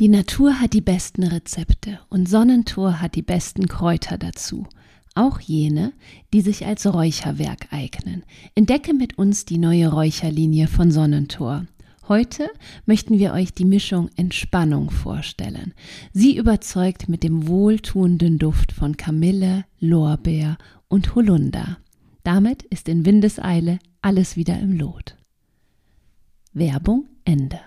Die Natur hat die besten Rezepte und Sonnentor hat die besten Kräuter dazu. Auch jene, die sich als Räucherwerk eignen. Entdecke mit uns die neue Räucherlinie von Sonnentor. Heute möchten wir euch die Mischung Entspannung vorstellen. Sie überzeugt mit dem wohltuenden Duft von Kamille, Lorbeer und Holunder. Damit ist in Windeseile alles wieder im Lot. Werbung Ende.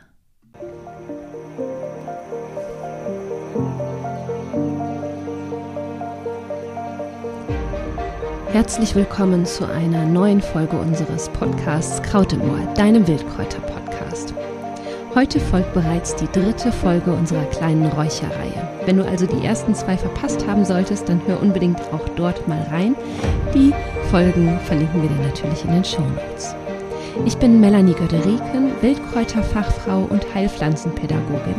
Herzlich willkommen zu einer neuen Folge unseres Podcasts Kraut im Ohr, deinem Wildkräuter-Podcast. Heute folgt bereits die dritte Folge unserer kleinen Räucherreihe. Wenn du also die ersten zwei verpasst haben solltest, dann hör unbedingt auch dort mal rein. Die Folgen verlinken wir dir natürlich in den Show Notes. Ich bin Melanie Göderiken, Wildkräuterfachfrau und Heilpflanzenpädagogin.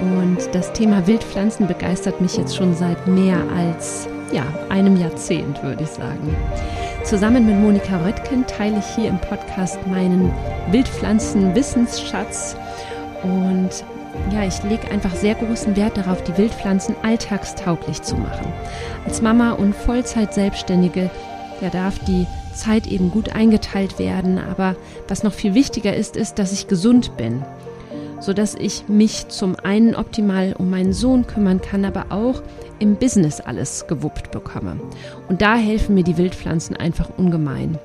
Und das Thema Wildpflanzen begeistert mich jetzt schon seit mehr als ja, einem Jahrzehnt, würde ich sagen. Zusammen mit Monika Röttgen teile ich hier im Podcast meinen Wildpflanzen-Wissensschatz und ja, ich lege einfach sehr großen Wert darauf, die Wildpflanzen alltagstauglich zu machen. Als Mama und Vollzeit-Selbstständige, ja, darf die Zeit eben gut eingeteilt werden, aber was noch viel wichtiger ist, ist, dass ich gesund bin sodass ich mich zum einen optimal um meinen Sohn kümmern kann, aber auch im Business alles gewuppt bekomme. Und da helfen mir die Wildpflanzen einfach ungemein.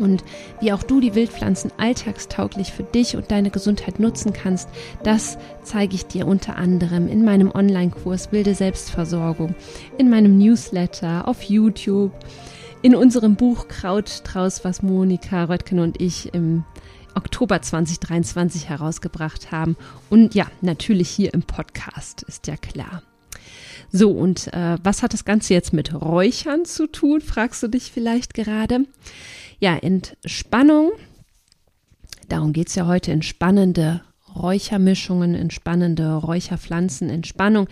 Und wie auch du die Wildpflanzen alltagstauglich für dich und deine Gesundheit nutzen kannst, das zeige ich dir unter anderem in meinem Online-Kurs Wilde Selbstversorgung, in meinem Newsletter, auf YouTube, in unserem Buch Krautstrauß, was Monika Röttgen und ich im Oktober 2023 herausgebracht haben. Und ja, natürlich hier im Podcast, ist ja klar. So, und äh, was hat das Ganze jetzt mit Räuchern zu tun, fragst du dich vielleicht gerade. Ja, Entspannung, darum geht es ja heute, entspannende Räuchermischungen, entspannende Räucherpflanzen. Entspannung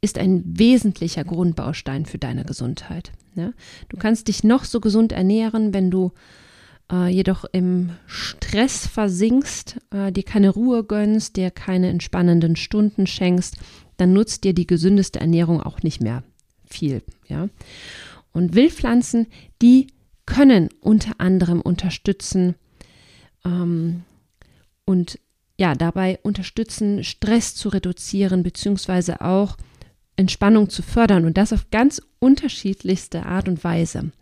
ist ein wesentlicher Grundbaustein für deine Gesundheit. Ja? Du kannst dich noch so gesund ernähren, wenn du äh, jedoch im Stress versinkst, äh, dir keine Ruhe gönnst, dir keine entspannenden Stunden schenkst, dann nutzt dir die gesündeste Ernährung auch nicht mehr viel. Ja? Und Wildpflanzen, die können unter anderem unterstützen ähm, und ja, dabei unterstützen, Stress zu reduzieren, beziehungsweise auch Entspannung zu fördern und das auf ganz unterschiedlichste Art und Weise.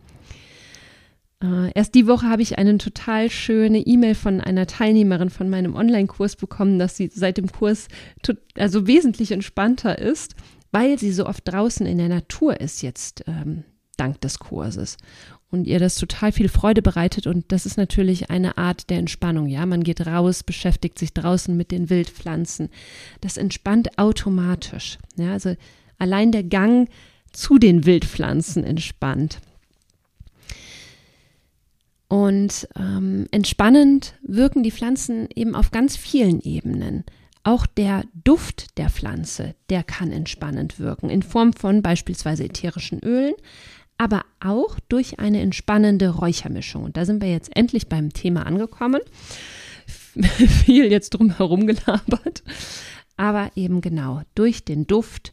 Uh, erst die Woche habe ich eine total schöne E-Mail von einer Teilnehmerin von meinem Online-Kurs bekommen, dass sie seit dem Kurs also wesentlich entspannter ist, weil sie so oft draußen in der Natur ist jetzt ähm, dank des Kurses und ihr das total viel Freude bereitet und das ist natürlich eine Art der Entspannung. Ja, man geht raus, beschäftigt sich draußen mit den Wildpflanzen. Das entspannt automatisch. Ja, also allein der Gang zu den Wildpflanzen entspannt. Und ähm, entspannend wirken die Pflanzen eben auf ganz vielen Ebenen. Auch der Duft der Pflanze, der kann entspannend wirken, in Form von beispielsweise ätherischen Ölen, aber auch durch eine entspannende Räuchermischung. Und da sind wir jetzt endlich beim Thema angekommen. Viel jetzt drum herum gelabert. Aber eben genau, durch den Duft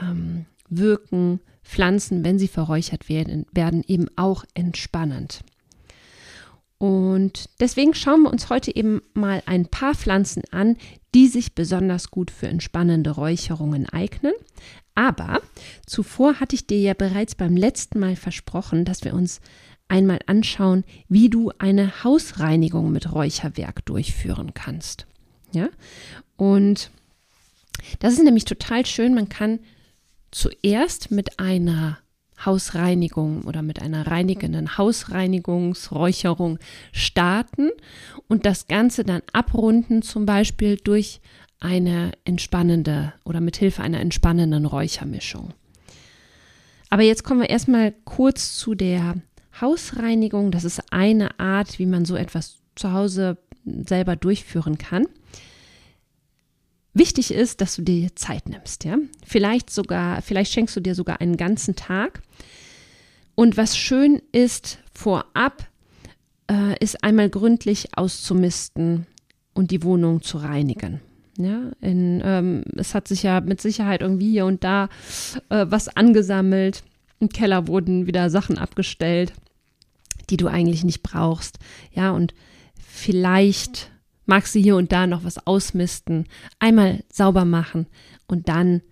ähm, wirken Pflanzen, wenn sie verräuchert werden, werden eben auch entspannend. Und deswegen schauen wir uns heute eben mal ein paar Pflanzen an, die sich besonders gut für entspannende Räucherungen eignen. Aber zuvor hatte ich dir ja bereits beim letzten Mal versprochen, dass wir uns einmal anschauen, wie du eine Hausreinigung mit Räucherwerk durchführen kannst. Ja? Und das ist nämlich total schön. Man kann zuerst mit einer Hausreinigung oder mit einer reinigenden Hausreinigungsräucherung starten und das Ganze dann abrunden, zum Beispiel durch eine entspannende oder mit Hilfe einer entspannenden Räuchermischung. Aber jetzt kommen wir erstmal kurz zu der Hausreinigung. Das ist eine Art, wie man so etwas zu Hause selber durchführen kann. Wichtig ist, dass du dir Zeit nimmst, ja. Vielleicht sogar, vielleicht schenkst du dir sogar einen ganzen Tag. Und was schön ist, vorab äh, ist einmal gründlich auszumisten und die Wohnung zu reinigen. Ja, in, ähm, es hat sich ja mit Sicherheit irgendwie hier und da äh, was angesammelt. Im Keller wurden wieder Sachen abgestellt, die du eigentlich nicht brauchst. Ja, und vielleicht magst du hier und da noch was ausmisten, einmal sauber machen und dann,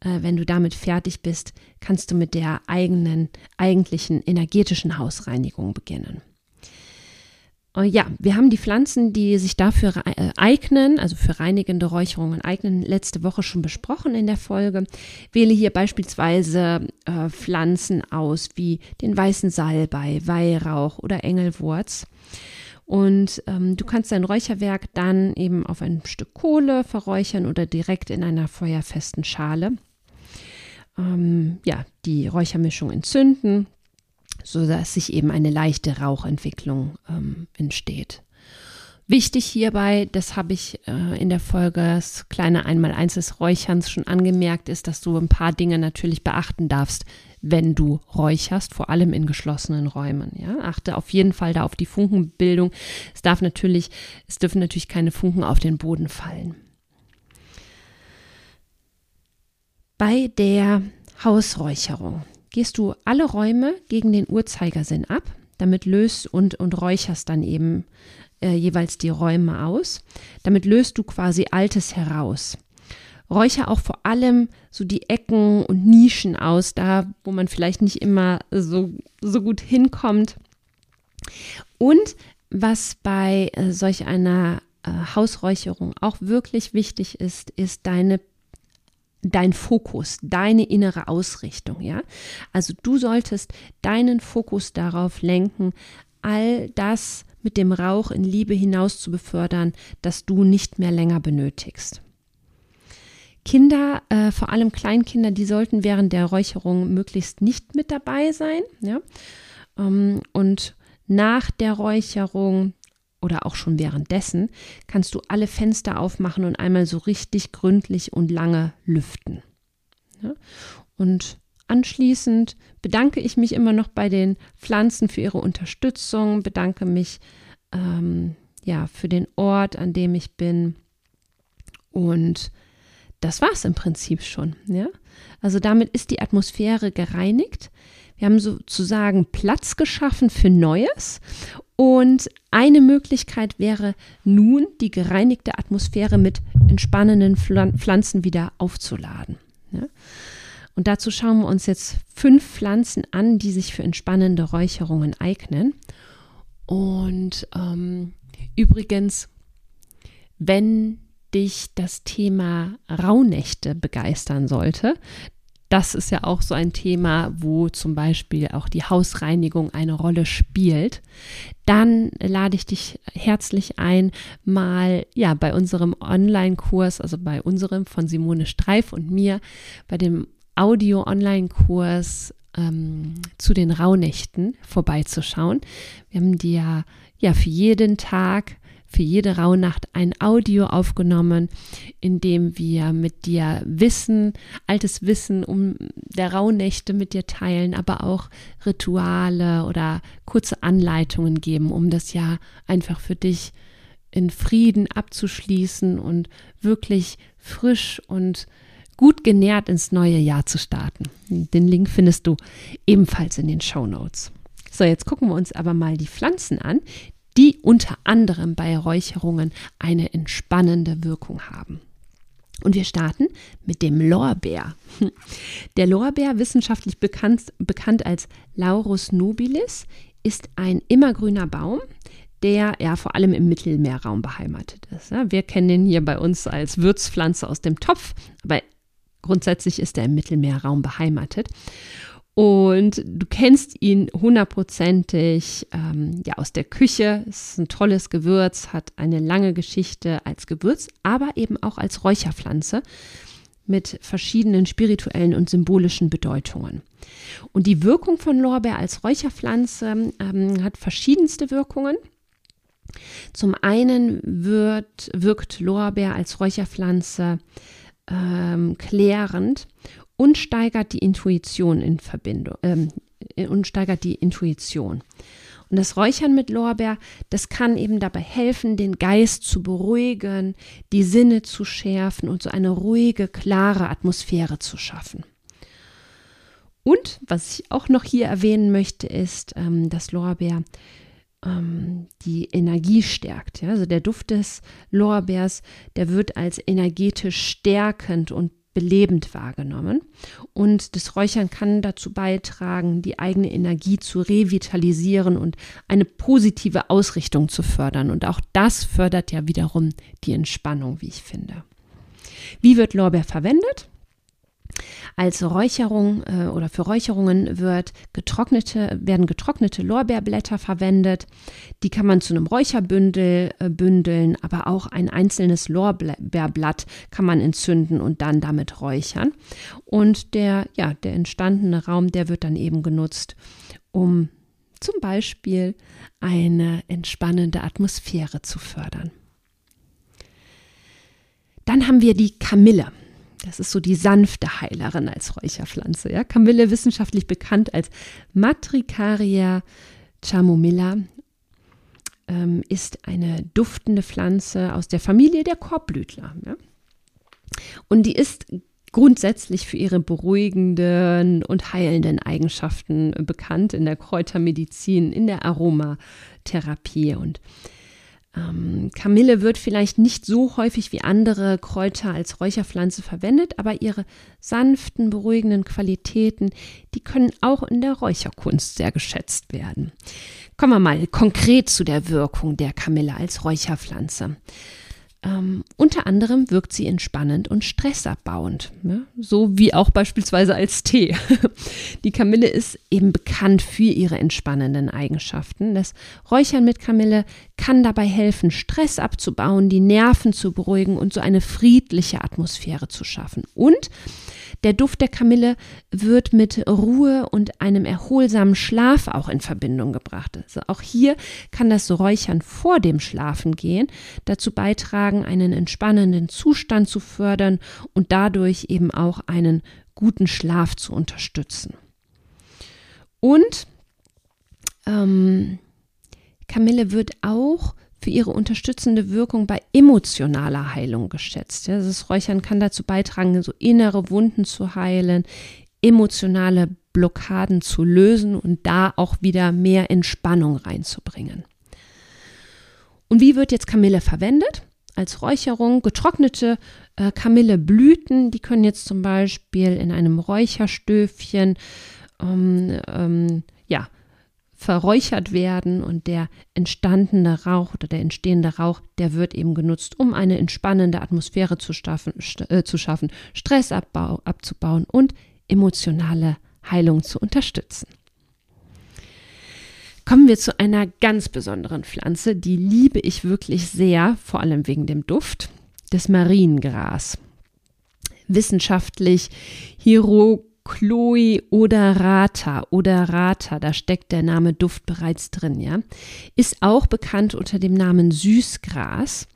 äh, wenn du damit fertig bist, kannst du mit der eigenen, eigentlichen energetischen Hausreinigung beginnen. Äh, ja, wir haben die Pflanzen, die sich dafür äh, eignen, also für reinigende Räucherungen eignen, letzte Woche schon besprochen in der Folge. Wähle hier beispielsweise äh, Pflanzen aus wie den weißen Salbei, Weihrauch oder Engelwurz. Und ähm, du kannst dein Räucherwerk dann eben auf ein Stück Kohle verräuchern oder direkt in einer feuerfesten Schale. Ähm, ja, die Räuchermischung entzünden, sodass sich eben eine leichte Rauchentwicklung ähm, entsteht. Wichtig hierbei, das habe ich äh, in der Folge das kleine Einmaleins des Räucherns schon angemerkt, ist, dass du ein paar Dinge natürlich beachten darfst, wenn du räucherst, vor allem in geschlossenen Räumen. Ja? Achte auf jeden Fall da auf die Funkenbildung. Es darf natürlich, es dürfen natürlich keine Funken auf den Boden fallen. Bei der Hausräucherung gehst du alle Räume gegen den Uhrzeigersinn ab. Damit löst und, und räucherst dann eben äh, jeweils die Räume aus. Damit löst du quasi Altes heraus. Räucher auch vor allem so die Ecken und Nischen aus, da wo man vielleicht nicht immer so, so gut hinkommt. Und was bei äh, solch einer äh, Hausräucherung auch wirklich wichtig ist, ist deine dein Fokus, deine innere Ausrichtung, ja? Also du solltest deinen Fokus darauf lenken, all das mit dem Rauch in Liebe hinaus zu befördern, das du nicht mehr länger benötigst. Kinder, äh, vor allem Kleinkinder, die sollten während der Räucherung möglichst nicht mit dabei sein. Ja? Ähm, und nach der Räucherung oder auch schon währenddessen kannst du alle Fenster aufmachen und einmal so richtig gründlich und lange lüften. Ja? Und anschließend bedanke ich mich immer noch bei den Pflanzen für ihre Unterstützung, bedanke mich ähm, ja für den Ort, an dem ich bin und das war es im Prinzip schon. Ja? Also damit ist die Atmosphäre gereinigt. Wir haben sozusagen Platz geschaffen für Neues. Und eine Möglichkeit wäre nun, die gereinigte Atmosphäre mit entspannenden Pflanzen wieder aufzuladen. Ja? Und dazu schauen wir uns jetzt fünf Pflanzen an, die sich für entspannende Räucherungen eignen. Und ähm, übrigens, wenn dich das Thema Rauhnächte begeistern sollte, das ist ja auch so ein Thema, wo zum Beispiel auch die Hausreinigung eine Rolle spielt. Dann lade ich dich herzlich ein, mal ja bei unserem Online-Kurs, also bei unserem von Simone Streif und mir, bei dem Audio-Online-Kurs ähm, zu den Rauhnächten vorbeizuschauen. Wir haben dir ja für jeden Tag für jede Rauhnacht ein Audio aufgenommen, in dem wir mit dir Wissen, altes Wissen um der Rauhnächte mit dir teilen, aber auch Rituale oder kurze Anleitungen geben, um das Jahr einfach für dich in Frieden abzuschließen und wirklich frisch und gut genährt ins neue Jahr zu starten. Den Link findest du ebenfalls in den Show Notes. So, jetzt gucken wir uns aber mal die Pflanzen an, die unter anderem bei Räucherungen eine entspannende Wirkung haben. Und wir starten mit dem Lorbeer. Der Lorbeer, wissenschaftlich bekannt, bekannt als Laurus nobilis, ist ein immergrüner Baum, der ja vor allem im Mittelmeerraum beheimatet ist. Wir kennen ihn hier bei uns als Würzpflanze aus dem Topf, aber grundsätzlich ist er im Mittelmeerraum beheimatet. Und du kennst ihn hundertprozentig ähm, ja, aus der Küche. Es ist ein tolles Gewürz, hat eine lange Geschichte als Gewürz, aber eben auch als Räucherpflanze mit verschiedenen spirituellen und symbolischen Bedeutungen. Und die Wirkung von Lorbeer als Räucherpflanze ähm, hat verschiedenste Wirkungen. Zum einen wird, wirkt Lorbeer als Räucherpflanze ähm, klärend und steigert die Intuition in Verbindung ähm, und steigert die Intuition. Und das Räuchern mit Lorbeer, das kann eben dabei helfen, den Geist zu beruhigen, die Sinne zu schärfen und so eine ruhige, klare Atmosphäre zu schaffen. Und was ich auch noch hier erwähnen möchte, ist, ähm, dass Lorbeer ähm, die Energie stärkt. Ja? Also der Duft des Lorbeers, der wird als energetisch stärkend und belebend wahrgenommen. Und das Räuchern kann dazu beitragen, die eigene Energie zu revitalisieren und eine positive Ausrichtung zu fördern. Und auch das fördert ja wiederum die Entspannung, wie ich finde. Wie wird Lorbeer verwendet? Als Räucherung äh, oder für Räucherungen wird getrocknete, werden getrocknete Lorbeerblätter verwendet. Die kann man zu einem Räucherbündel äh, bündeln, aber auch ein einzelnes Lorbeerblatt kann man entzünden und dann damit räuchern. Und der, ja, der entstandene Raum, der wird dann eben genutzt, um zum Beispiel eine entspannende Atmosphäre zu fördern. Dann haben wir die Kamille. Das ist so die sanfte Heilerin als Räucherpflanze. Ja? Kamille wissenschaftlich bekannt als Matricaria chamomilla ähm, ist eine duftende Pflanze aus der Familie der Korbblütler. Ja? Und die ist grundsätzlich für ihre beruhigenden und heilenden Eigenschaften bekannt in der Kräutermedizin, in der Aromatherapie und ähm, Kamille wird vielleicht nicht so häufig wie andere Kräuter als Räucherpflanze verwendet, aber ihre sanften, beruhigenden Qualitäten, die können auch in der Räucherkunst sehr geschätzt werden. Kommen wir mal konkret zu der Wirkung der Kamille als Räucherpflanze. Ähm, unter anderem wirkt sie entspannend und stressabbauend, ne? so wie auch beispielsweise als Tee. Die Kamille ist eben bekannt für ihre entspannenden Eigenschaften. Das Räuchern mit Kamille kann dabei helfen, Stress abzubauen, die Nerven zu beruhigen und so eine friedliche Atmosphäre zu schaffen. Und der Duft der Kamille wird mit Ruhe und einem erholsamen Schlaf auch in Verbindung gebracht. Also auch hier kann das Räuchern vor dem Schlafengehen dazu beitragen, einen entspannenden Zustand zu fördern und dadurch eben auch einen guten Schlaf zu unterstützen. Und ähm, Kamille wird auch für ihre unterstützende Wirkung bei emotionaler Heilung geschätzt. Ja, das Räuchern kann dazu beitragen, so innere Wunden zu heilen, emotionale Blockaden zu lösen und da auch wieder mehr Entspannung reinzubringen. Und wie wird jetzt Kamille verwendet? Als Räucherung getrocknete äh, Kamilleblüten, die können jetzt zum Beispiel in einem Räucherstöfchen ähm, ähm, verräuchert werden und der entstandene Rauch oder der entstehende Rauch, der wird eben genutzt, um eine entspannende Atmosphäre zu, schaffen, äh, zu schaffen, Stressabbau abzubauen und emotionale Heilung zu unterstützen. Kommen wir zu einer ganz besonderen Pflanze, die liebe ich wirklich sehr, vor allem wegen dem Duft, das Mariengras. Wissenschaftlich Hiro Chloe oder Rata da steckt der Name Duft bereits drin, ja, ist auch bekannt unter dem Namen Süßgras.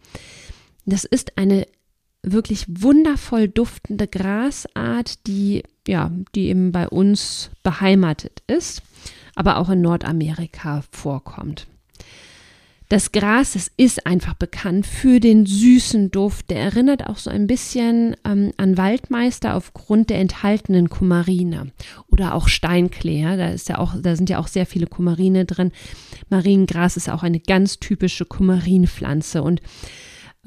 Das ist eine wirklich wundervoll duftende Grasart, die ja, die eben bei uns beheimatet ist, aber auch in Nordamerika vorkommt. Das Gras, es ist einfach bekannt für den süßen Duft. Der erinnert auch so ein bisschen ähm, an Waldmeister aufgrund der enthaltenen Kumarine oder auch Steinklee. Da ist ja auch, da sind ja auch sehr viele Kumarine drin. Mariengras ist auch eine ganz typische Kumarinpflanze und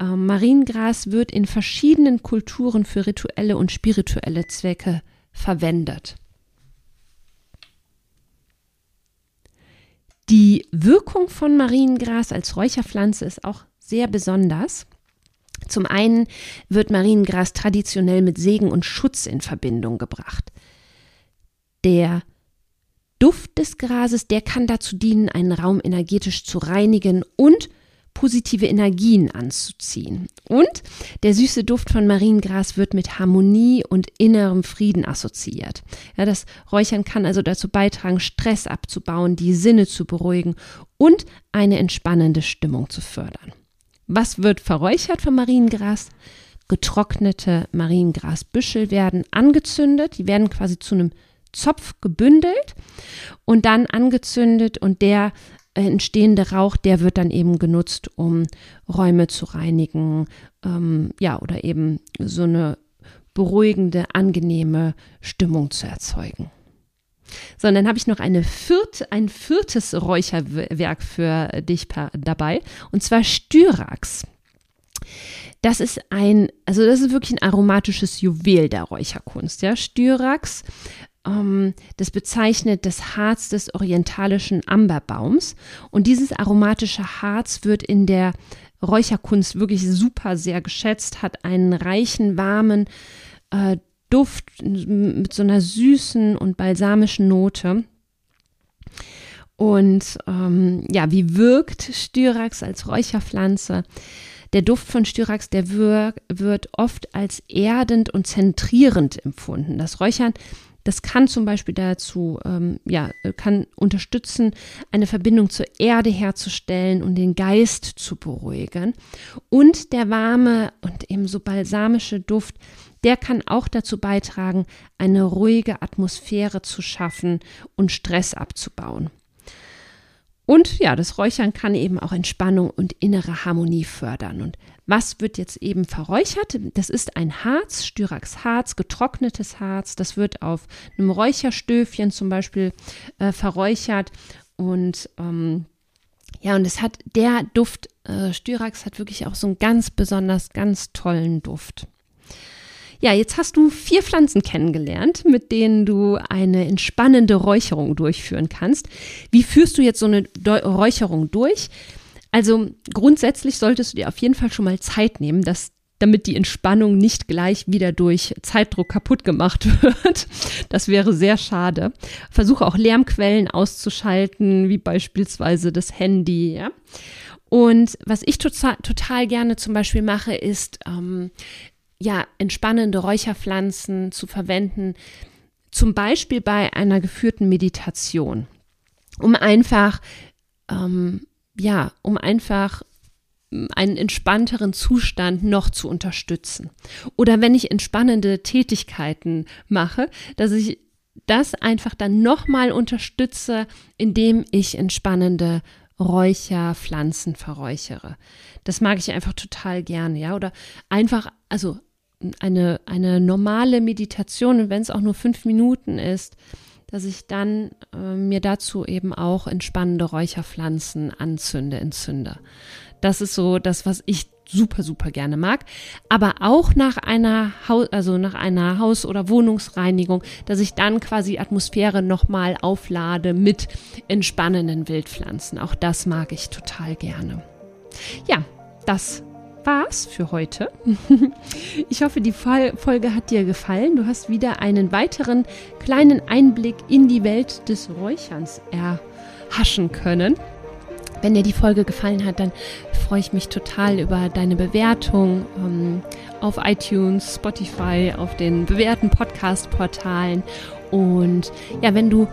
ähm, Mariengras wird in verschiedenen Kulturen für rituelle und spirituelle Zwecke verwendet. Die Wirkung von Mariengras als Räucherpflanze ist auch sehr besonders. Zum einen wird Mariengras traditionell mit Segen und Schutz in Verbindung gebracht. Der Duft des Grases, der kann dazu dienen, einen Raum energetisch zu reinigen und positive Energien anzuziehen. Und der süße Duft von Mariengras wird mit Harmonie und innerem Frieden assoziiert. Ja, das Räuchern kann also dazu beitragen, Stress abzubauen, die Sinne zu beruhigen und eine entspannende Stimmung zu fördern. Was wird verräuchert von Mariengras? Getrocknete Mariengrasbüschel werden angezündet, die werden quasi zu einem Zopf gebündelt und dann angezündet und der entstehende Rauch, der wird dann eben genutzt, um Räume zu reinigen, ähm, ja, oder eben so eine beruhigende, angenehme Stimmung zu erzeugen. So, und dann habe ich noch eine vierte, ein viertes Räucherwerk für dich dabei, und zwar Styrax. Das ist ein, also das ist wirklich ein aromatisches Juwel der Räucherkunst. Ja? Styrax, ähm, das bezeichnet das Harz des orientalischen Amberbaums. Und dieses aromatische Harz wird in der Räucherkunst wirklich super sehr geschätzt, hat einen reichen, warmen äh, Duft mit so einer süßen und balsamischen Note. Und ähm, ja, wie wirkt Styrax als Räucherpflanze? Der Duft von Styrax, der wir, wird oft als erdend und zentrierend empfunden. Das Räuchern, das kann zum Beispiel dazu, ähm, ja, kann unterstützen, eine Verbindung zur Erde herzustellen und den Geist zu beruhigen. Und der warme und eben so balsamische Duft, der kann auch dazu beitragen, eine ruhige Atmosphäre zu schaffen und Stress abzubauen. Und ja, das Räuchern kann eben auch Entspannung und innere Harmonie fördern. Und was wird jetzt eben verräuchert? Das ist ein Harz, Styrax Harz, getrocknetes Harz. Das wird auf einem Räucherstöfchen zum Beispiel äh, verräuchert. Und ähm, ja, und es hat der Duft, äh, Styrax hat wirklich auch so einen ganz besonders, ganz tollen Duft. Ja, jetzt hast du vier Pflanzen kennengelernt, mit denen du eine entspannende Räucherung durchführen kannst. Wie führst du jetzt so eine Räucherung durch? Also grundsätzlich solltest du dir auf jeden Fall schon mal Zeit nehmen, dass damit die Entspannung nicht gleich wieder durch Zeitdruck kaputt gemacht wird. Das wäre sehr schade. Versuche auch Lärmquellen auszuschalten, wie beispielsweise das Handy. Ja? Und was ich total, total gerne zum Beispiel mache, ist ähm, ja, entspannende Räucherpflanzen zu verwenden, zum Beispiel bei einer geführten Meditation, um einfach, ähm, ja, um einfach einen entspannteren Zustand noch zu unterstützen. Oder wenn ich entspannende Tätigkeiten mache, dass ich das einfach dann nochmal unterstütze, indem ich entspannende Räucherpflanzen verräuchere. Das mag ich einfach total gerne, ja. Oder einfach, also eine, eine normale Meditation, wenn es auch nur fünf Minuten ist, dass ich dann äh, mir dazu eben auch entspannende Räucherpflanzen anzünde, entzünde. Das ist so das, was ich super, super gerne mag. Aber auch nach einer Haus, also nach einer Haus- oder Wohnungsreinigung, dass ich dann quasi Atmosphäre nochmal auflade mit entspannenden Wildpflanzen. Auch das mag ich total gerne. Ja, das war's für heute. Ich hoffe, die Folge hat dir gefallen. Du hast wieder einen weiteren kleinen Einblick in die Welt des Räucherns erhaschen können. Wenn dir die Folge gefallen hat, dann freue ich mich total über deine Bewertung ähm, auf iTunes, Spotify, auf den bewährten Podcast-Portalen. Und ja, wenn du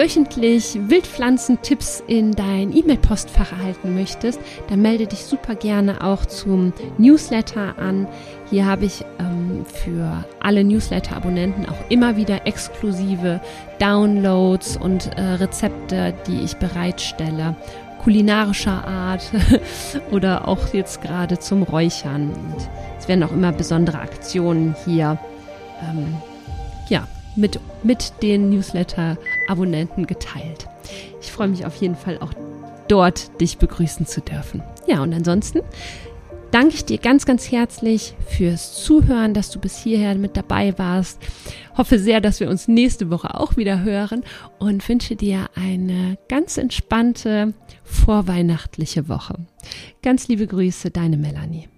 wöchentlich Wildpflanzentipps in dein E-Mail-Postfach erhalten möchtest, dann melde dich super gerne auch zum Newsletter an. Hier habe ich ähm, für alle Newsletter-Abonnenten auch immer wieder exklusive Downloads und äh, Rezepte, die ich bereitstelle, kulinarischer Art oder auch jetzt gerade zum Räuchern. Und es werden auch immer besondere Aktionen hier ähm, ja, mit, mit den Newsletter-Abonnenten geteilt. Ich freue mich auf jeden Fall auch dort, dich begrüßen zu dürfen. Ja, und ansonsten danke ich dir ganz, ganz herzlich fürs Zuhören, dass du bis hierher mit dabei warst. Hoffe sehr, dass wir uns nächste Woche auch wieder hören und wünsche dir eine ganz entspannte vorweihnachtliche Woche. Ganz liebe Grüße, deine Melanie.